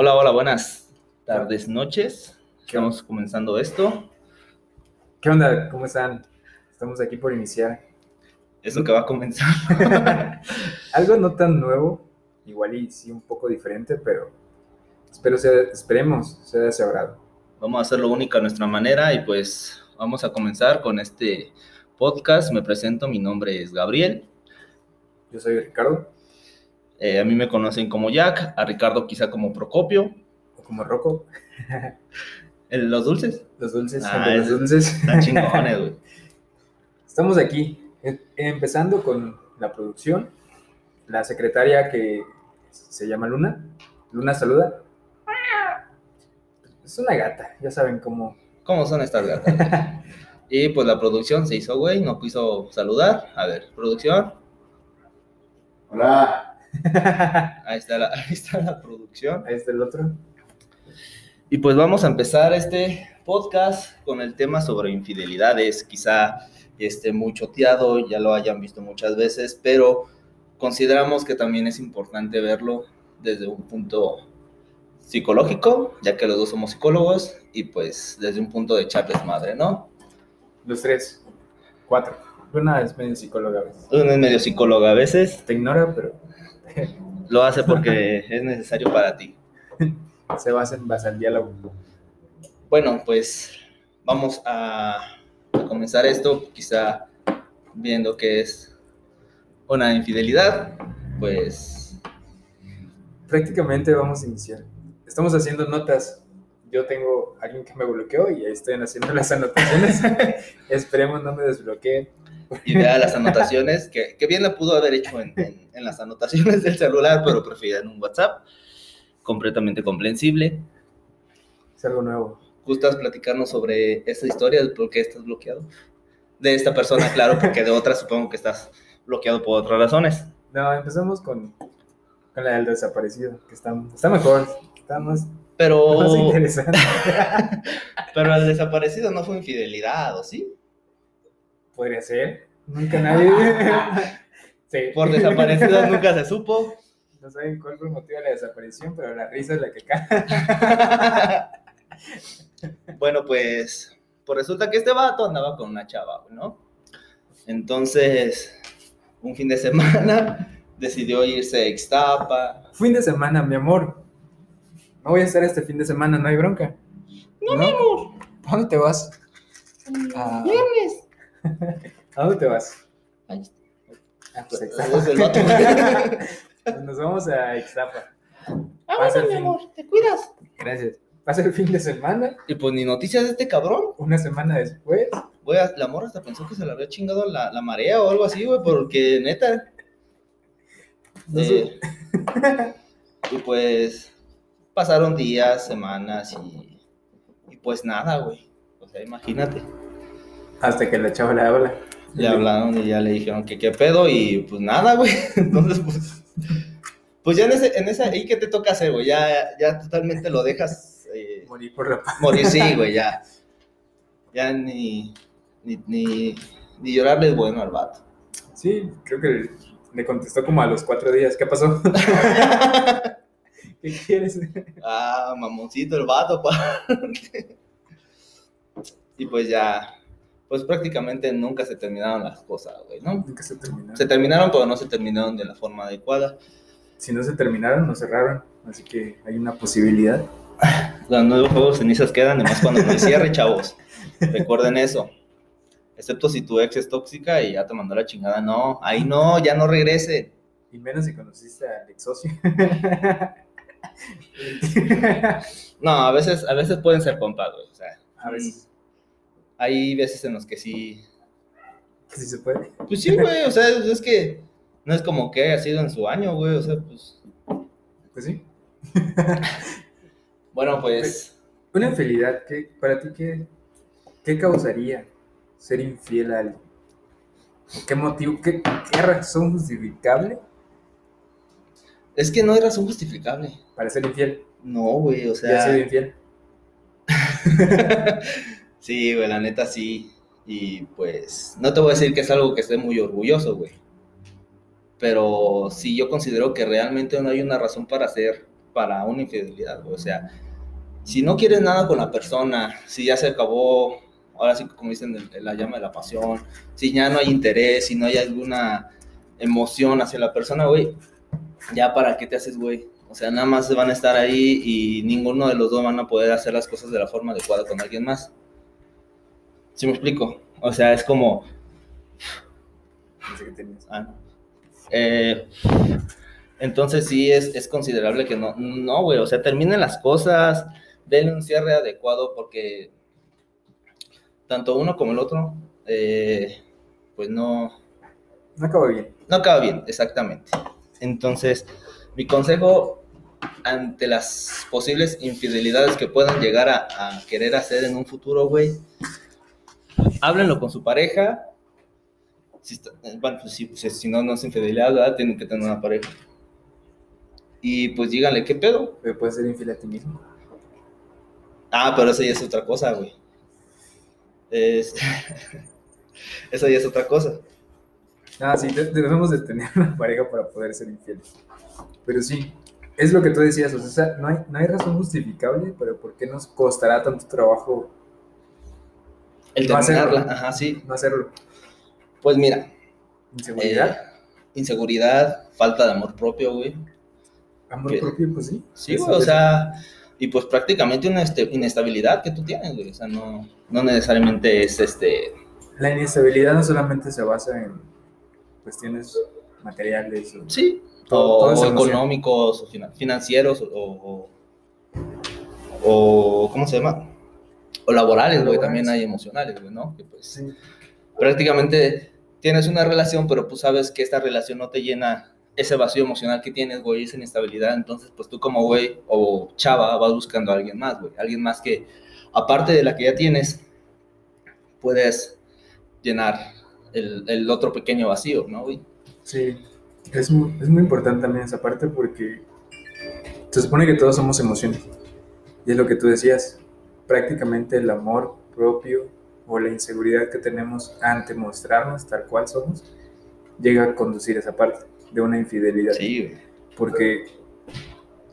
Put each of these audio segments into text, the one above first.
Hola, hola, buenas tardes, noches. Estamos comenzando esto. ¿Qué onda? ¿Cómo están? Estamos aquí por iniciar. Eso que va a comenzar. Algo no tan nuevo, igual y sí un poco diferente, pero espero sea, esperemos sea de ese agrado. Vamos a hacerlo único a nuestra manera y pues vamos a comenzar con este podcast. Me presento, mi nombre es Gabriel. Yo soy Ricardo. Eh, a mí me conocen como Jack, a Ricardo quizá como Procopio. O como Rocco. ¿El- ¿Los dulces? Los dulces, Ah, los dulces. Están chingones, güey. Estamos aquí, em- empezando con la producción. La secretaria que se llama Luna. Luna saluda. Es una gata, ya saben cómo. ¿Cómo son estas gatas? y pues la producción se hizo, güey, no quiso saludar. A ver, producción. Hola. Ahí está la, ahí está la producción. Ahí está el otro. Y pues vamos a empezar este podcast con el tema sobre infidelidades. Quizá esté muy choteado, ya lo hayan visto muchas veces, pero consideramos que también es importante verlo desde un punto psicológico, ya que los dos somos psicólogos, y pues desde un punto de echarles madre, ¿no? Los tres. Cuatro. Luna es medio psicóloga a veces. Uno es medio psicólogo a veces, Te ignora, pero lo hace porque es necesario para ti. se basa en base al diálogo. Bueno, pues vamos a, a comenzar esto, quizá viendo que es una infidelidad, pues Prácticamente vamos a iniciar. Estamos haciendo notas. Yo tengo a alguien que me bloqueó y ahí estoy haciendo las anotaciones. Esperemos no me desbloquee. Y vea las anotaciones, que, que bien la pudo haber hecho en, en- en las anotaciones del celular, pero prefiero en un WhatsApp, completamente comprensible. Es algo nuevo. ¿Gustas platicarnos sobre esta historia, de por qué estás bloqueado? De esta persona, claro, porque de otra supongo que estás bloqueado por otras razones. No, empezamos con, con la del desaparecido, que está, está mejor. Está más, Pero, más interesante. pero el desaparecido no fue infidelidad, ¿o sí? Podría ser. Nunca nadie. sí. Por desaparecido nunca se supo. No saben cuál fue el motivo de la desaparición, pero la risa es la que cae. bueno, pues, pues resulta que este vato andaba con una chava, ¿no? Entonces, un fin de semana decidió irse a Ixtapa. Fin de semana, mi amor. No voy a estar este fin de semana, no hay bronca. No, mi amor. ¿A dónde te vas? Ah. ¿A dónde te vas? Ay, Ah, pues, a es Ixtapa. el vato. Nos vamos a Ixtapa. Ah, Pasa bueno, el mi amor, te cuidas. Gracias. Pasa el fin de semana, Y pues ni noticias de este cabrón. una semana después. Güey, la morra hasta pensó que se le había chingado la, la marea o algo así, güey, porque neta. No eh, y pues pasaron días, semanas y, y pues nada, güey. O sea, imagínate. Hasta que la chava le habla. Le hablaron y ya le dijeron que qué pedo y pues nada, güey. Entonces, pues, pues ya en ese, en esa, ahí que te toca hacer, güey, ya, ya totalmente lo dejas eh, Morir por la paz. morir, sí, güey, ya. Ya ni, ni, ni, ni llorarle es bueno al vato. Sí, creo que le contestó como a los cuatro días. ¿Qué pasó? ¿Qué quieres? Ah, mamoncito el vato, pa. y pues ya, pues prácticamente nunca se terminaron las cosas, güey, ¿no? Nunca se terminaron. Se terminaron, pero no se terminaron de la forma adecuada. Si no se terminaron, no cerraron. Así que hay una posibilidad. Los nuevos juegos cenizas quedan, además cuando no hay cierre, chavos. Recuerden eso. Excepto si tu ex es tóxica y ya te mandó la chingada. No, ahí no, ya no regrese. Y menos si conociste al ex socio. No, a veces, a veces pueden ser compas, güey. O sea, a veces. Hay veces en los que sí. Que sí se puede. Pues sí, güey. O sea, es que no es como que haya sido en su año, güey. O sea, pues. Pues sí. Bueno, pues. Una infidelidad, ¿qué, para ti qué, qué causaría ser infiel a alguien? ¿Qué motivo, qué, qué razón justificable Es que no hay razón justificable. para ser infiel? No, güey. O Ya he sido sea. infiel. sí, güey, la neta sí. Y pues. No te voy a decir que es algo que esté muy orgulloso, güey. Pero sí, yo considero que realmente no hay una razón para ser para una infidelidad, güey. O sea, si no quieres nada con la persona, si ya se acabó, ahora sí, como dicen, la llama de la pasión, si ya no hay interés, si no hay alguna emoción hacia la persona, güey, ya para qué te haces, güey. O sea, nada más van a estar ahí y ninguno de los dos van a poder hacer las cosas de la forma adecuada con alguien más. ¿Sí me explico? O sea, es como. Ah, no. Eh, entonces sí es, es considerable que no, no, güey, o sea, terminen las cosas, denle un cierre adecuado porque tanto uno como el otro, eh, pues no, No acaba bien. no acaba bien, exactamente. Entonces, mi consejo ante las posibles infidelidades que puedan llegar a, a querer hacer en un futuro, güey, háblenlo con su pareja. Si, está- bueno, pues, si, pues, si no, no es infidelidad, ¿verdad? Tienen que tener una pareja. Y pues díganle, ¿qué pedo? Pero puedes ser infiel a ti mismo. Ah, pero eso ya es otra cosa, güey. Es... eso ya es otra cosa. Ah, sí, de- debemos de tener una pareja para poder ser infieles. Pero sí, es lo que tú decías, o sea, no hay, no hay razón justificable, pero ¿por qué nos costará tanto trabajo El No hacerlo. terminarla, ajá, sí. no hacerlo? Pues mira, ¿Inseguridad? eh, inseguridad, falta de amor propio, güey. ¿Amor propio? Pues sí. Sí, güey, o sea, y pues prácticamente una este- inestabilidad que tú tienes, güey. O sea, no, no necesariamente es este. La inestabilidad no solamente se basa en cuestiones materiales o Sí, Todo- o, todo económicos, o finan- financieros, o, o, o- ¿Cómo se llama? O laborales, güey. También hay emocionales, güey, ¿no? Que pues Sí. prácticamente tienes una relación, pero pues sabes que esta relación no te llena ese vacío emocional que tienes, güey, esa inestabilidad. Entonces, pues tú como güey o chava vas buscando a alguien más, güey. Alguien más que, aparte de la que ya tienes, puedes llenar el, el otro pequeño vacío, ¿no, güey? Sí, es muy, es muy importante también esa parte porque se supone que todos somos emociones. Y es lo que tú decías, prácticamente el amor propio o la inseguridad que tenemos ante mostrarnos tal cual somos llega a conducir esa parte de una infidelidad. Sí, güey. Porque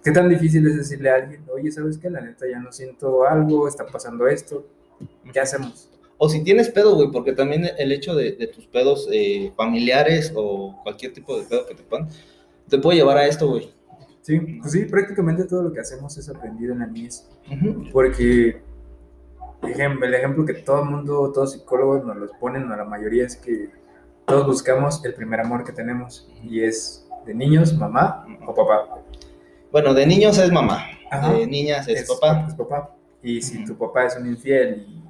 qué tan difícil es decirle a alguien, oye, ¿sabes qué? La neta ya no siento algo, está pasando esto, ¿qué hacemos? O si tienes pedo, güey, porque también el hecho de, de tus pedos eh, familiares o cualquier tipo de pedo que te puedan, te puede llevar a esto, güey. Sí, pues sí, prácticamente todo lo que hacemos es aprendido en la niñez. Ujú. Porque ejem- el ejemplo que todo el mundo, todos psicólogos nos los ponen, o la mayoría es que todos buscamos el primer amor que tenemos y es de niños, mamá o papá. Bueno, de niños es mamá, Ajá. de niñas es, papá. Es papá. Y si tu papá es un infiel y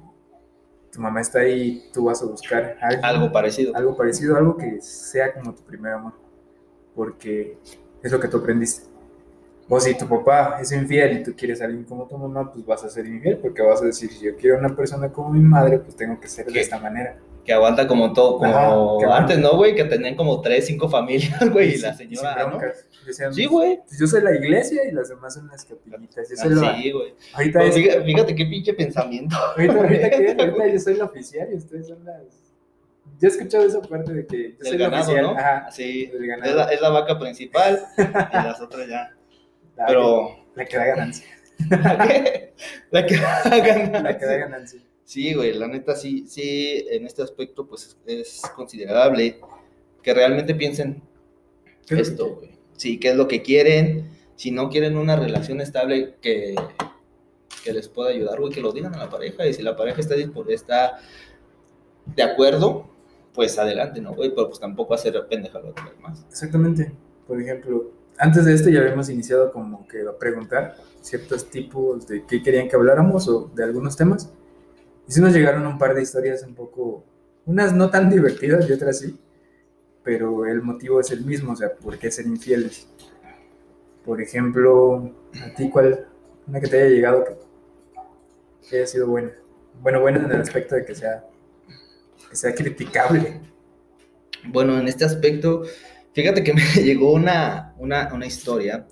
tu mamá está ahí, tú vas a buscar Algo parecido. algo parecido, algo que sea como tu primer amor, porque es lo que tú aprendiste. O si tu papá es infiel y tú quieres a alguien como tu mamá, pues vas a ser infiel, porque vas a decir, si yo quiero una persona como mi madre, pues tengo que ser de esta manera. Que aguanta como todo, como Ajá, antes, ¿no, güey? Que tenían como tres, cinco familias, güey, y la señora, ¿no? broncas. Decían, Sí, güey. pues yo soy la iglesia y las demás son las capillitas. Yo soy la- Ah, Sí, güey. ahorita, Pues es- fíjate, qué pinche pensamiento. ahorita, ahorita ahorita yo soy la oficial y ustedes son las... Yo he escuchado esa parte de que yo soy Del la ganado, oficial. ¿no? Ajá, Sí, del ganado. es la, es la vaca principal y las otras ya. La- Pero, La que da ganancia. ¿la que, la que hagan. La que da ganancia. Sí, güey, la neta sí, sí, en este aspecto pues es, considerable que realmente piensen ¿Qué es lo esto, güey. Sí, qué es lo que quieren, si no quieren una relación estable que, que les pueda ayudar, güey, que lo digan a la pareja y si la pareja está, está de acuerdo, pues adelante, ¿no, güey? Pero pues tampoco hacer pendeja a los demás. Exactamente. Por ejemplo, antes de esto ya habíamos iniciado como que a preguntar ciertos tipos de qué querían que habláramos o de algunos temas. Y sí nos llegaron un par de historias un poco, unas no tan divertidas y otras sí, pero el motivo es el mismo, o sea, ¿por qué ser infieles? Por ejemplo, a ti cuál, una que te haya llegado que, que haya sido buena. Bueno, buena en el aspecto de que sea, que sea criticable. Bueno, en este aspecto, fíjate que me llegó una, una, una historia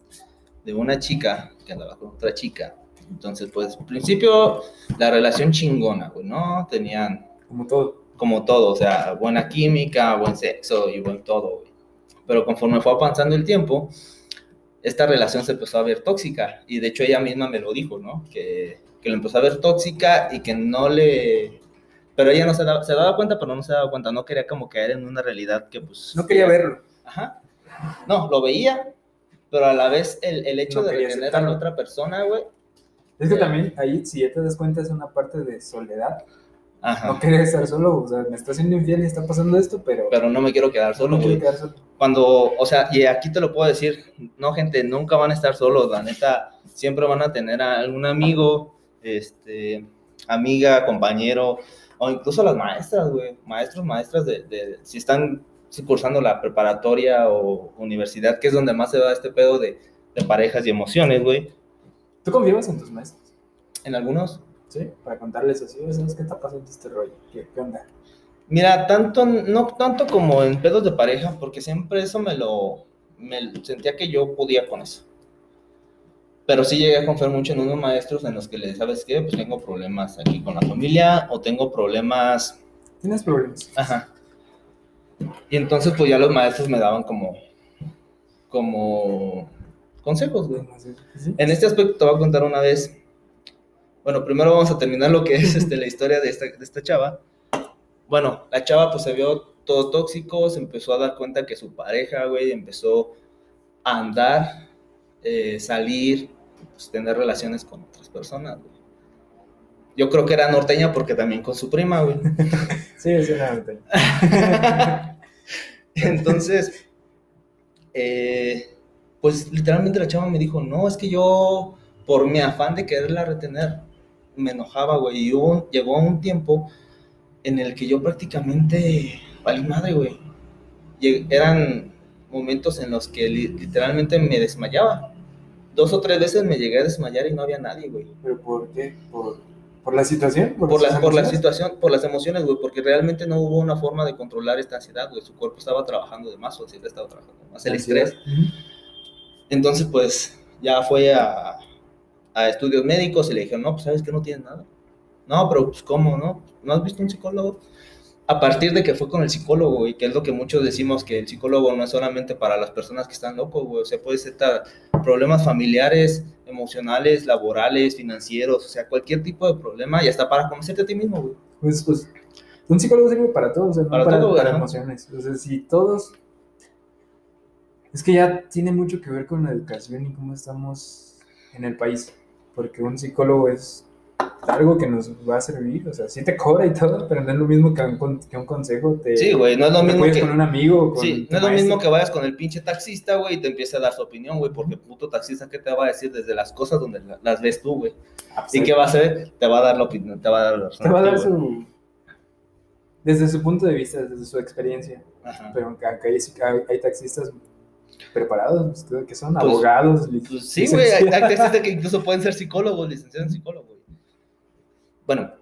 de una chica que andaba con otra chica. Entonces, pues, al principio, la relación chingona, güey, ¿no? Tenían Como todo. como todo, o sea, buena química, buen sexo y buen todo, güey. Pero conforme fue avanzando el tiempo, esta relación se empezó a ver tóxica. Y de hecho ella misma me lo dijo, ¿no? Que, que lo empezó a ver tóxica y que no le... Pero ella no se daba, se daba cuenta, pero no se daba cuenta. No quería como caer en una realidad que pues... No quería verlo. Ajá. No, lo veía, pero a la vez el, el hecho No de quería retener a la otra persona, güey. Es que Ya. también ahí, si ya te das cuenta, es una parte de soledad. Ajá. No querer estar solo, o sea, me está haciendo infiel y está pasando esto, pero, Pero no me quiero quedar solo, no quiero güey. quedar solo. Cuando, o sea, y aquí te lo puedo decir, no, gente, nunca van a estar solos, la neta, siempre van a tener a algún amigo, este, amiga, compañero, o incluso las maestras, güey, maestros, maestras de, de- si están cursando la preparatoria o universidad, que es donde más se da este pedo de, de parejas y emociones, güey, ¿Tú confiabas en tus maestros? en algunos, ¿Sí? Para contarles así, "Oye, ¿sabes qué está pasando este rollo? ¿Qué, qué onda? Mira, tanto, no tanto como en pedos de pareja, porque siempre eso me lo, me sentía que yo podía con eso. Pero sí llegué a confiar mucho en unos maestros en los que les, ¿sabes qué? Pues tengo problemas aquí con la familia o tengo problemas, ¿Tienes problemas? ajá. Y entonces pues ya los maestros me daban como, como consejos, güey. ¿Sí? En este aspecto te voy a contar una vez. Bueno, primero vamos a terminar lo que es este, la historia de esta, de esta chava. Bueno, la chava pues se vio todo tóxico, se empezó a dar cuenta que su pareja, güey, empezó a andar, eh, salir, pues, tener relaciones con otras personas, güey. Yo creo que era norteña porque también con su prima, güey. Sí, es una montaña. Entonces, eh, pues literalmente la chava me dijo, no, es que yo, por mi afán de quererla retener, me enojaba, güey. Y llegó un tiempo en el que yo prácticamente valí madre, güey. Eran momentos en los que li- literalmente me desmayaba. Dos o tres veces me llegué a desmayar y no había nadie, güey. ¿Pero por qué? ¿Por, por la situación? Por sus la, por la situación, por las emociones, güey, porque realmente no hubo una forma de controlar esta ansiedad, güey. Su cuerpo estaba trabajando de más, su ansiedad estaba trabajando de más, el Ansiedad. estrés. Entonces, pues, ya fue a, a estudios médicos y le dijeron, no, pues, ¿sabes que no tienes nada? No, pero, pues, ¿cómo, no? ¿No has visto un psicólogo? A partir de que fue con el psicólogo, y que es lo que muchos decimos, que el psicólogo no es solamente para las personas que están locos, güey, o sea, puede ser problemas familiares, emocionales, laborales, financieros, o sea, cualquier tipo de problema, y hasta para conocerte a ti mismo, güey. Pues, pues, un psicólogo sirve para todo, o sea, no Para para, todo, para emociones. O sea, si todos. Es que ya tiene mucho que ver con la educación y cómo estamos en el país. Porque un psicólogo es algo que nos va a servir, o sea, sí te cobra y todo, pero no es lo mismo que un, con- que un consejo. Te, Sí, güey, no es lo te mismo que... con un amigo con Sí, no es lo maestro. mismo que vayas con el pinche taxista, güey, y te empiece a dar su opinión, güey, porque puto taxista, ¿qué te va a decir desde las cosas donde la- las ves tú, güey? Ah, ¿Y qué va a hacer? Te va a dar la opinión, te va a dar la razón. Te va a dar su. Desde su punto de vista, desde su experiencia. Ajá. Pero aunque acá hay, hay, hay taxistas preparados, que son Pues, abogados. Pues sí, güey, hay, taxistas que incluso pueden ser psicólogos, licenciados en psicólogos. Bueno,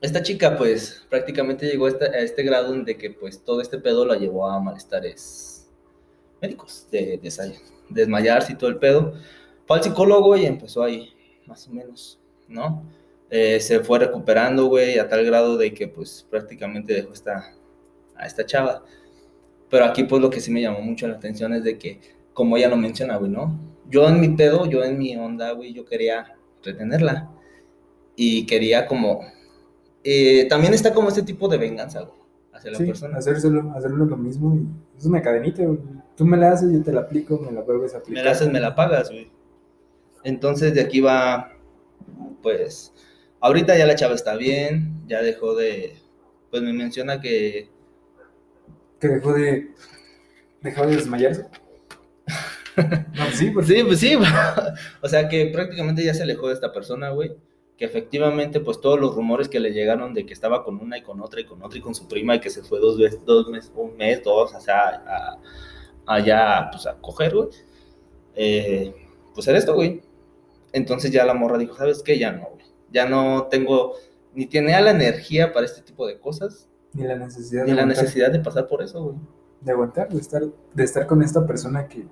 esta chica, pues, prácticamente llegó a este, a este grado de que, pues, todo este pedo la llevó a malestares médicos, de, de desmayarse y todo el pedo. Fue al psicólogo y empezó ahí, más o menos, ¿no? Eh, se fue recuperando, güey, a tal grado de que, pues, prácticamente dejó esta, a esta chava. Pero aquí, pues, lo que sí me llamó mucho la atención es de que, como ella lo menciona, güey, ¿no? Yo en mi pedo, yo en mi onda, güey, yo quería retenerla. Y quería como... eh, también está como este tipo de venganza, güey, hacia la Sí, persona. hacérselo, hacerlo lo mismo. y es una cadenita. güey. Tú me la haces, yo te la aplico, me la vuelves a aplicar. Me la haces, me la pagas, güey. Entonces de aquí va, pues, ahorita ya la chava está bien, ya dejó de, pues me menciona que, Que dejó de. Dejó de desmayarse. No, pues sí, porque sí, pues sí, o sea que prácticamente ya se alejó de esta persona, güey, que efectivamente, pues todos los rumores que le llegaron de que estaba con una y con otra y con otra y con su prima y que se fue dos veces, dos meses, un mes, dos, o sea, allá, pues a coger, güey, eh, pues era esto, güey. Entonces ya la morra dijo, ¿sabes qué? Ya no, güey. Ya no tengo, ni tenía la energía para este tipo de cosas, ni la necesidad ni de la aguantar, necesidad de pasar por eso, güey. de aguantar, de estar, de estar con esta persona que,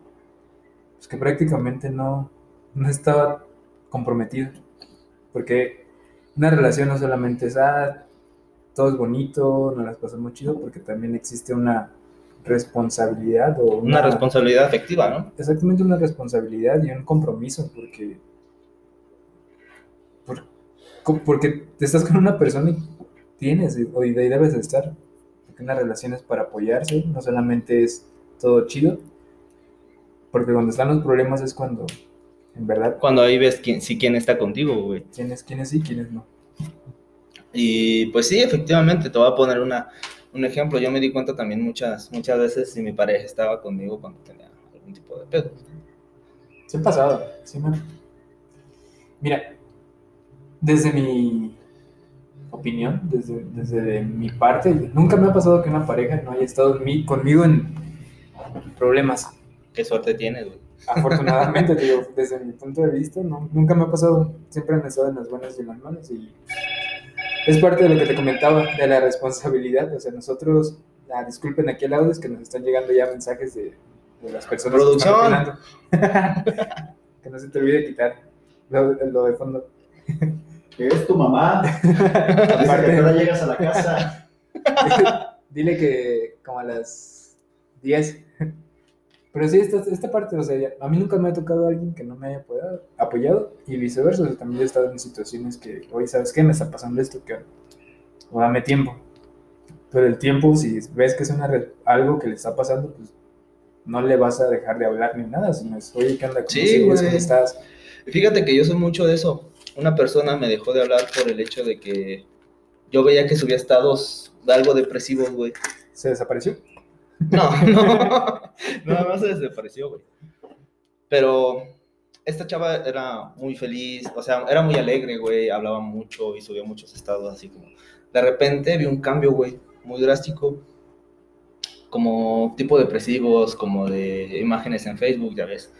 pues, que prácticamente no, no estaba comprometida. Porque una relación no solamente es, ah, todo es bonito, nos las pasamos chido, porque también existe una responsabilidad o Una responsabilidad afectiva, ¿no? exactamente una responsabilidad y un compromiso porque porque te estás con una persona y tienes y- o y de ahí debes de estar porque una relación es para apoyarse no solamente es todo chido porque cuando están los problemas es cuando en verdad Cuando ahí ves quién, sí quién está contigo, güey. quiénes quiénes sí quiénes no Y pues sí, efectivamente, te voy a poner una, un ejemplo. Yo me di cuenta también muchas, muchas veces si mi pareja estaba conmigo cuando tenía algún tipo de pedo. Sí ha pasado, sí me... Mira, desde mi opinión, desde, desde mi parte, nunca me ha pasado que una pareja no haya estado conmigo en problemas. ¿Qué suerte tienes, güey? Afortunadamente, te digo, desde mi punto de vista, no, nunca me ha pasado. Siempre han estado en las buenas y en las malas. Y es parte de lo que te comentaba, de la responsabilidad. O sea, nosotros, ah, disculpen aquí al audio, es que nos están llegando ya mensajes de, de las personas Producción. que están que no se te olvide quitar lo, lo de fondo. Que es tu mamá. Dice que Aparte- ahora llegas a la casa. Dile que como a las 10. Pero sí, esta, esta parte, o sea, ya- a mí nunca me ha tocado alguien que no me haya apoyado, apoyado y viceversa. O sea, también he estado en situaciones que, oye, ¿sabes qué? Me está pasando esto, que O dame tiempo. Pero el tiempo, si ves que es una algo que le está pasando, pues no le vas a dejar de hablar ni nada, sino es, oye, ¿qué onda? ¿Cómo Sí, sigues? güey. ¿Cómo estás? Fíjate que yo soy mucho de eso. Una persona me dejó de hablar por el hecho de que yo veía que subía estados de algo depresivos, güey. ¿Se desapareció? No, no. Nada más se desapareció, güey. Pero esta chava era muy feliz, o sea, era muy alegre, güey. Hablaba mucho y subía muchos estados así como. De repente vi un cambio, güey, muy drástico. Como tipo depresivos, como de imágenes en Facebook, ya ves.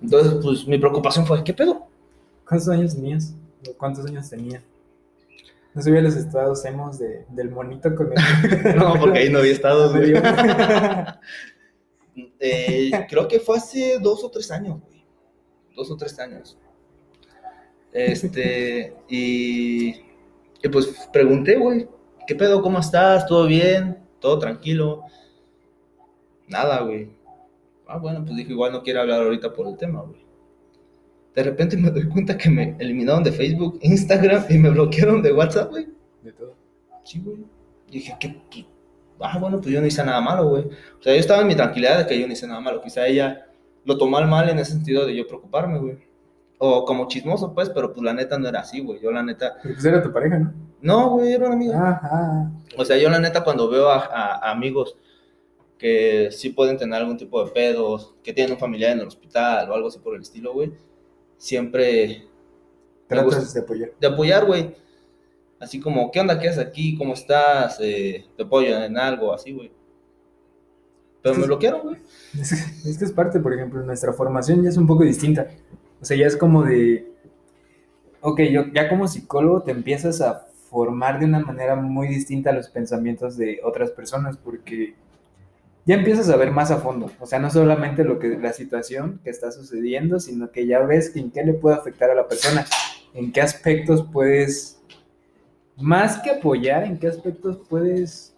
Entonces, pues mi preocupación fue, ¿qué pedo? ¿Cuántos años tenías? ¿O ¿Cuántos años tenía? No subía los estados hemos de, del monito con el... No, porque ahí no había estado, güey. Eh, creo que fue hace dos o tres años, güey. Dos o tres años. Este, y, y pues pregunté, güey, ¿qué pedo? ¿Cómo estás? ¿Todo bien? ¿Todo tranquilo? Nada, güey. Ah, bueno, pues dije, igual no quiero hablar ahorita por el tema, güey. De repente me doy cuenta que me eliminaron de Facebook, Instagram y me bloquearon de WhatsApp, güey. De todo. Sí, güey. Dije, ¿qué, qué? Ah, bueno, pues yo no hice nada malo, güey. O sea, yo estaba en mi tranquilidad de que yo no hice nada malo. Quizá ella lo tomó al mal en ese sentido de yo preocuparme, güey. O como chismoso, pues, pero pues la neta no era así, güey. Yo la neta... Pero pues era tu pareja, ¿no? No, güey, era una amiga. Ah, ah. O sea, yo la neta cuando veo a, a- a amigos que sí pueden tener algún tipo de pedos, que tienen un familiar en el hospital o algo así por el estilo, güey, siempre. Tratas de apoyar. de apoyar, güey. Así como, ¿qué onda? ¿Qué haces aquí? ¿Cómo estás? Eh, ¿Te apoyo en algo? Así, güey. Pero me bloquearon, güey. Es que, es que es parte, por ejemplo, nuestra formación ya es un poco distinta. O sea, ya es como de, ok, yo ya como psicólogo te empiezas a formar de una manera muy distinta a los pensamientos de otras personas, porque ya empiezas a ver más a fondo. O sea, no solamente lo que la situación que está sucediendo, sino que ya ves en qué le puede afectar a la persona, en qué aspectos puedes, más que apoyar, en qué aspectos puedes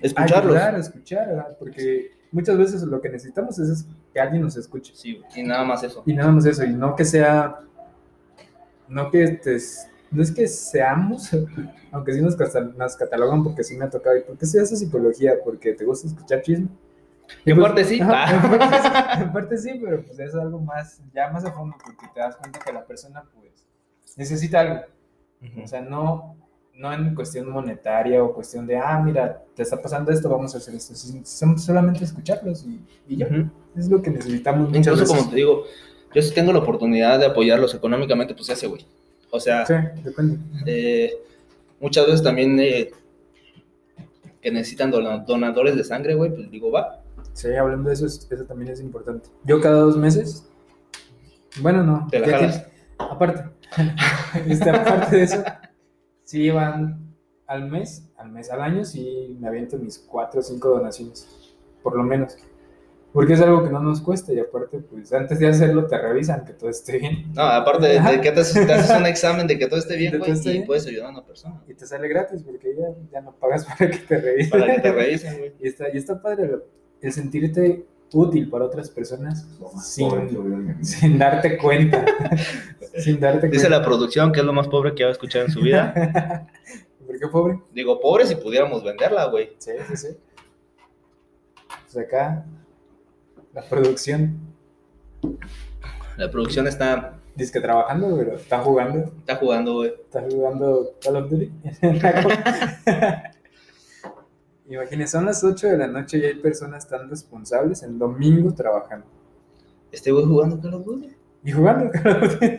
Escucharlos. ayudar, escuchar, ¿verdad? porque muchas veces lo que necesitamos es que alguien nos escuche. Sí. Y nada más eso. Y nada más eso, y no que sea, no que estés, no es que seamos, aunque sí nos, nos catalogan porque sí me ha tocado, ¿y por qué se hace psicología? Porque te gusta escuchar chisme. En pues- parte sí. Ajá, en, Ah. parte sí en parte sí, pero pues es algo más, ya más a fondo, porque te das cuenta que la persona pues necesita algo. Ujú. O sea, no, no en cuestión monetaria o cuestión de, ah, mira, te está pasando esto, vamos a hacer esto. Solamente escucharlos y, y ya. Ujú. Es lo que necesitamos Incluso, veces. como te digo, yo si tengo la oportunidad de apoyarlos económicamente, pues se hace, güey. O sea, Sí, depende. eh, muchas veces también eh, que necesitan dona- donadores de sangre, güey, pues digo, va. Sí, hablando de eso, es- eso también es importante. Yo cada dos meses, bueno, no. Te la ya jalas. tiene- aparte, este, aparte de eso, sí van al mes, al mes, al año, sí me aviento mis cuatro o cinco donaciones, por lo menos. Porque es algo que no nos cuesta y aparte, pues antes de hacerlo te revisan que todo esté bien. No, aparte de, que te haces, te haces un examen de que todo esté bien, güey, y bien. puedes ayudar a una persona. Y te sale gratis porque ya, ya no pagas para que te revisen. Para que te revisen, güey. Y está, y está padre lo- el sentirte útil para otras personas sin, pobre sin darte cuenta. sin darte Dice cuenta. la producción que es lo más pobre que va a escuchar en su vida. ¿Por qué pobre? Digo, pobre si pudiéramos venderla, güey. Sí, sí, sí. Pues acá, la producción, La producción está, dice que trabajando, pero está jugando. está jugando, güey. Está jugando Call of Duty. Imagínense, son las 8 de la noche y hay personas tan responsables en domingo trabajando. Este güey jugando Call of Duty. Y jugando Call of Duty.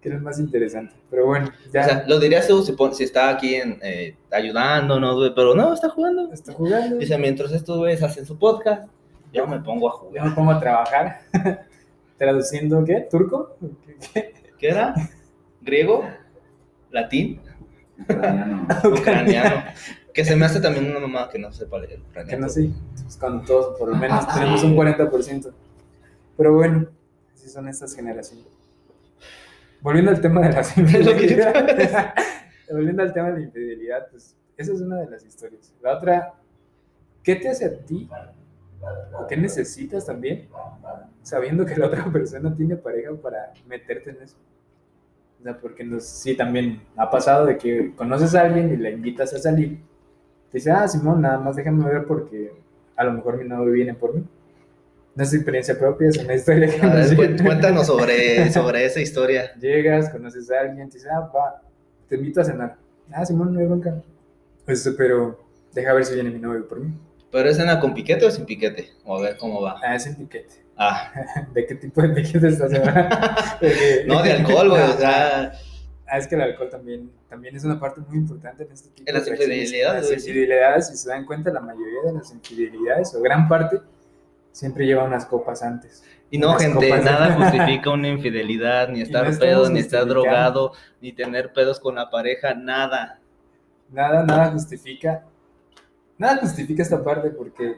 que es más interesante. Pero bueno, ya O sea, lo dirías tú si está aquí en, eh, ayudándonos, güey, pero no, está jugando. está jugando. Dice, mientras estos güeyes hacen su podcast, yo me pongo a Yo jugar. me pongo a trabajar. Traduciendo, ¿qué? ¿Turco? ¿Qué? qué? ¿Qué era? ¿Griego? ¿Latín? Ucraniano. ¿Ucraniano? que se me hace también una mamá que no sepa leer Que ucraniano. no sé. Pues con todos, por lo menos tenemos un 40%. Pero bueno, así son estas generaciones. Volviendo al tema de las que yo infidelidad. volviendo al tema de la infidelidad, pues esa es una de las historias. La otra, ¿qué te hace a ti? ¿O qué necesitas también? Sabiendo que la otra persona tiene pareja para meterte en eso. O sea, porque nos, sí, también ha pasado de que conoces a alguien y la invitas a salir. Te dice, ah, Simón, nada más déjame ver porque a lo mejor mi novio viene por mí. No es experiencia propia, es una historia que A ver, nos cu- llega. cuéntanos sobre, sobre esa historia. Llegas, conoces a alguien, te dice, ah, va, te invito a cenar. Ah, Simón, no hay bronca. Pues, pero deja ver si viene mi novio por mí. ¿Pero es cena con piquete o sin piquete? O a ver cómo va. Ah, es el piquete. Ah, ¿De qué tipo de piquete estás hablando? No, de alcohol, güey. O sea, Ah, es que el alcohol también, también es una parte muy importante en este tipo En las de infidelidades, las infidelidades, si se dan cuenta, la mayoría de las infidelidades, o gran parte, siempre lleva unas copas antes. y no, gente, nada justifica una infidelidad, ni estar no pedo, ni estar drogado, ni tener pedos con la pareja, nada. Nada, nada justifica, nada justifica esta parte porque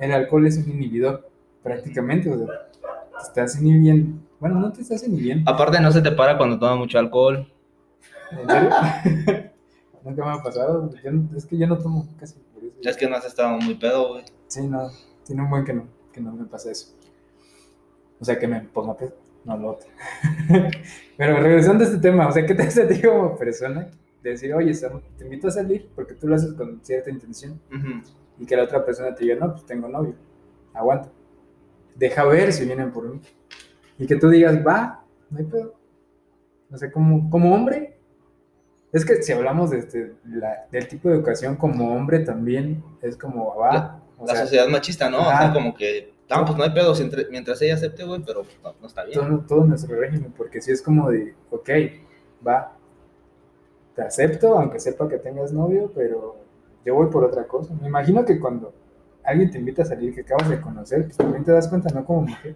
el alcohol es un inhibidor, prácticamente, o sea, te estás inhibiendo, bueno, no te estás inhibiendo, Aparte, no se te para cuando tomas mucho alcohol. ¿en serio? Nunca me ha pasado, yo no- es que yo no tomo casi por eso. Es que no has estado muy pedo, güey. Sí, no, tiene un buen que no, que no me pasa eso. O sea, que me ponga pedo, no lo otro. Pero regresando a este tema, o sea, ¿qué te hace a ti como persona decir, oye, Sam, te invito a salir porque tú lo haces con cierta intención y que la otra persona te diga, no, pues tengo novio, aguanta. Deja ver si vienen por mí. Y que tú digas, va, no hay pedo. O sea, como, como hombre, es que si hablamos de este, la- del tipo de educación como hombre también, es como, va. o La sea, sociedad machista, ¿no? O sea, como que, no, pues no hay pedo si entre- mientras ella acepte, güey, pero no, no está bien. todo, todo nuestro régimen, porque si es como de, ok, va, te acepto, aunque sepa que tengas novio, pero yo voy por otra cosa. Me imagino que cuando alguien te invita a salir que acabas de conocer, pues también te das cuenta, no como mujer.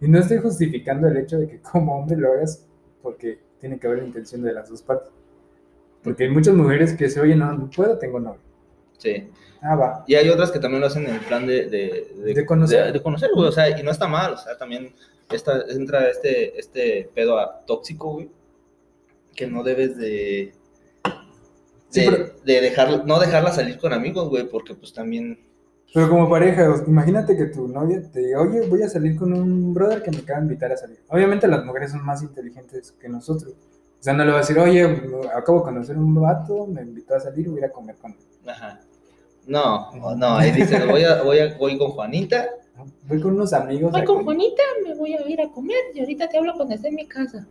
Y no estoy justificando el hecho de que como hombre lo hagas, porque tiene que haber la intención de las dos partes. Porque hay muchas mujeres que dicen, oye, no, no puedo, tengo novio. Sí. Ah, va. Y hay otras que también lo hacen en plan de... De, De conocer. De, de conocer, güey, o sea, y no está mal, o sea, también esta, entra este, este pedo a- tóxico, güey, que no debes de... Sí, De, pero- de dejar, no dejarla salir con amigos, güey, porque pues también... Pero como pareja, imagínate que tu novia te diga, oye, voy a salir con un brother que me acaba de invitar a salir. Obviamente las mujeres son más inteligentes que nosotros. O sea, no le va a decir, oye, acabo de conocer un vato, me invitó a salir, voy a ir a comer con él. Ajá. No, no, ahí dice, voy, a, voy, a, voy con Juanita. Voy con unos amigos. Voy con comer". Juanita, me voy a ir a comer y ahorita te hablo cuando esté en mi casa.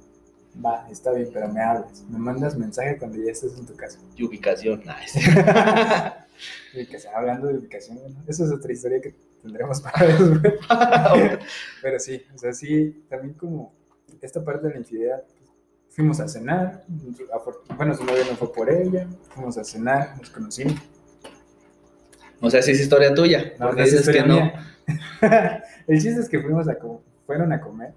Va, está bien, pero me hablas. Me mandas mensaje cuando ya estés en tu casa. Y ubicación, nice. Va hablando de ubicación, ¿no? Esa es otra historia que tendremos para después. Pero sí, o sea, sí, también como esta parte de la infidelidad, pues, fuimos a cenar, bueno, su novio no fue por ella, fuimos a cenar, nos conocimos. o sea, sí es historia tuya. No, es que no. El chiste es que fuimos a fueron a comer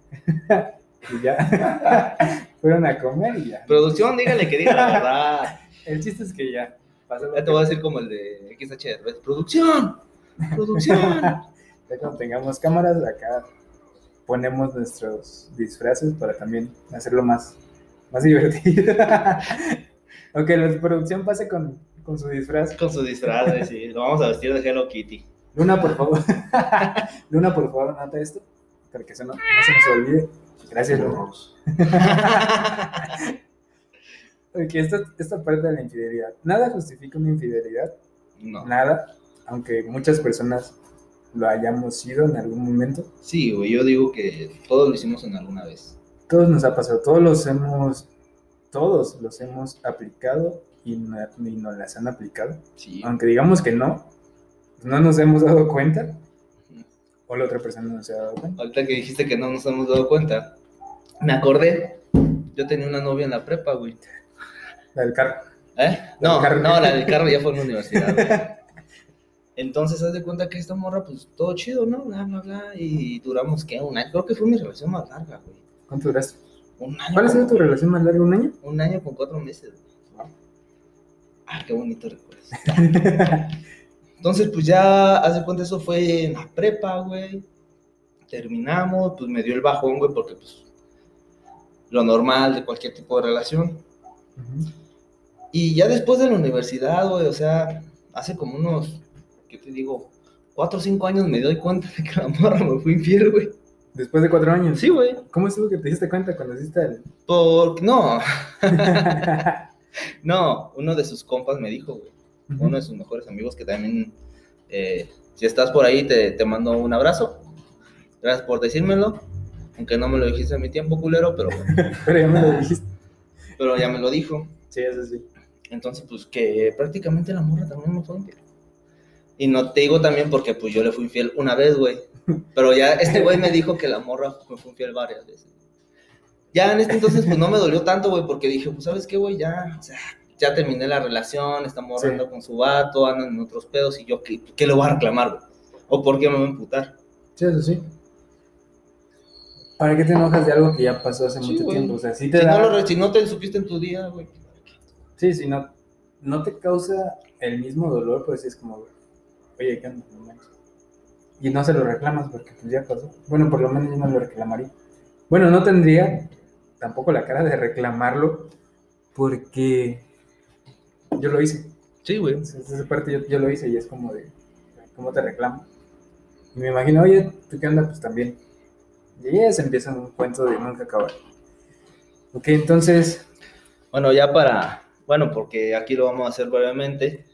y ya, fueron a comer y ya. Producción, dígale que diga la verdad. El chiste es que ya, Ya te voy a decir como el de XH. Producción, producción. Ya cuando tengamos cámaras, acá ponemos nuestros disfraces para también hacerlo más, más divertido. ok, la producción pase con, con su disfraz. Con su disfraz, sí. Lo vamos a vestir de Hello Kitty. Luna, por favor. Luna, por favor, anota esto. Para que eso no, no se nos olvide. Gracias, Luna. Ok, esta, esta parte de la infidelidad. Nada justifica una infidelidad. No. Nada. Aunque muchas personas lo hayamos sido en algún momento. Sí, güey, yo digo que todos lo hicimos en alguna vez. Todos nos ha pasado. Todos los hemos. Todos los hemos aplicado y, no, y nos las han aplicado. Sí. Aunque digamos que no, no nos hemos dado cuenta. O la otra persona no se ha dado cuenta. Ahorita que dijiste que no nos hemos dado cuenta, me acordé. Yo tenía una novia en la prepa, güey. La del carro. ¿Eh? No, del no, la del carro ya fue en la universidad, güey. Entonces, haz de cuenta que esta morra, pues todo chido, ¿no? Bla, bla, bla. Y duramos, ¿qué? Un año. Creo que fue mi relación más larga, güey. ¿Cuánto duraste? Un año. ¿Cuál ha sido tu relación más larga? ¿Un año? Un año con cuatro meses, güey. Ah, qué bonito recuerdo. Entonces, pues ya, haz de cuenta, eso fue en la prepa, güey. Terminamos, pues me dio el bajón, güey, porque, pues, lo normal de cualquier tipo de relación. Ujú. Y ya después de la universidad, güey, o sea, hace como unos, ¿qué te digo? Cuatro o cinco años me doy cuenta de que la morra me fue infiel, güey. Después de cuatro años. Sí, güey. ¿Cómo estuvo que te diste cuenta cuando hiciste el... Por... No, no, uno de sus compas me dijo, güey. Uno de sus mejores amigos que también, eh, si estás por ahí, te, te mando un abrazo. Gracias por decírmelo. Aunque no me lo dijiste a mi tiempo, culero, pero, Pero ya me lo dijiste. pero ya me lo dijo. Sí, eso sí. Entonces, pues que prácticamente la morra también me fue infiel. Y no te digo también porque pues yo le fui infiel una vez, güey. Pero ya este güey me dijo que la morra me fue infiel varias veces. Ya en este entonces pues no me dolió tanto, güey, porque dije, pues sabes qué, güey, ya, o sea, ya terminé la relación, esta morra Sí. anda con su vato, anda en otros pedos y yo, ¿qué, qué le voy a reclamar, güey? ¿O por qué me voy a emputar? Sí, eso sí. ¿Para qué te enojas de algo que ya pasó hace Sí, mucho güey. tiempo? O sea, sí te Si da... no, lo re- si no te supiste en tu día, güey. Sí, si no, no te causa el mismo dolor, pues es como, oye, ¿qué onda? No. Y no se lo reclamas porque pues ya pasó. Bueno, por lo menos yo no lo reclamaría. Bueno, no tendría tampoco la cara de reclamarlo porque yo lo hice. Sí, güey. Entonces, esa parte yo, yo lo hice y es como de, ¿cómo te reclamo? Y me imagino, oye, ¿tú qué onda? Pues también. Y ya se empieza un cuento de nunca acabar. Ok, entonces, Bueno, ya para, bueno, porque aquí lo vamos a hacer brevemente,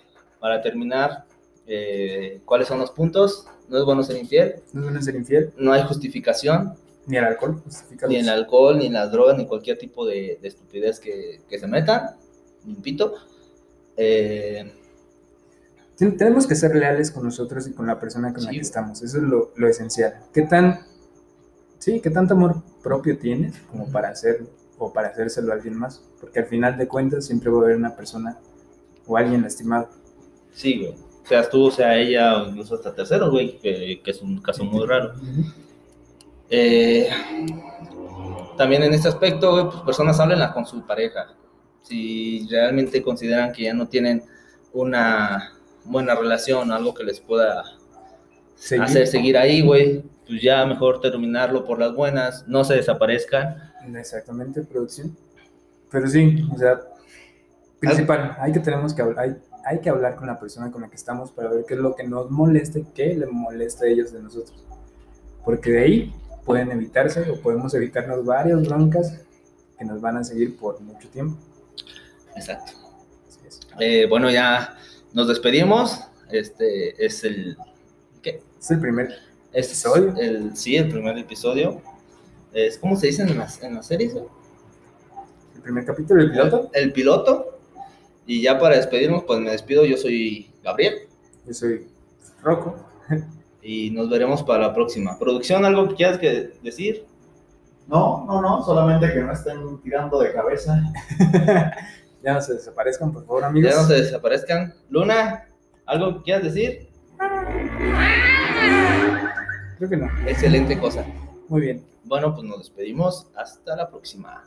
para terminar, eh, ¿cuáles son los puntos? No es bueno ser infiel, no es bueno ser infiel, no hay justificación, ni el alcohol ni el alcohol, ni las drogas, ni cualquier tipo de, de estupidez que, que se metan, limpito. Eh, Ten- Tenemos que ser leales con nosotros y con la persona con la que estamos. Eso es lo, lo esencial. ¿Qué tan, sí, qué tanto amor propio tienes como para hacerlo o para hacérselo a alguien más? Porque al final de cuentas siempre va a haber una persona o alguien lastimado. sí, güey. Seas tú, sea ella, o incluso hasta terceros, güey, que, que es un caso muy raro. Eh, también en este aspecto, güey, pues personas háblenla con su pareja. Si realmente consideran que ya no tienen una buena relación, algo que les pueda Seguir. hacer seguir ahí, güey, pues ya mejor terminarlo por las buenas, no se desaparezcan. Exactamente, producción. Pero sí, o sea, principal, hay que tenemos que hablar, hay, hay que hablar con la persona con la que estamos para ver qué es lo que nos molesta y qué le molesta a ellos de nosotros. Porque de ahí pueden evitarse o podemos evitarnos varias broncas que nos van a seguir por mucho tiempo. Exacto. Eh, bueno, ya nos despedimos. Este es el. ¿Qué? Es el primer. Es ¿Episodio? El, sí, el primer episodio. Es, ¿Cómo se dice en las, en las series? El primer capítulo, el piloto. El piloto. Y ya para despedirnos, pues me despido. Yo soy Gabriel. Yo soy Rocco. Y nos veremos para la próxima. ¿Producción, algo que quieras que decir? No, no, no, solamente que no estén tirando de cabeza. ya no se desaparezcan, por favor, amigos. Ya no se desaparezcan. Luna, ¿algo que quieras decir? Creo que no. Excelente cosa. Muy bien. Bueno, pues nos despedimos. Hasta la próxima.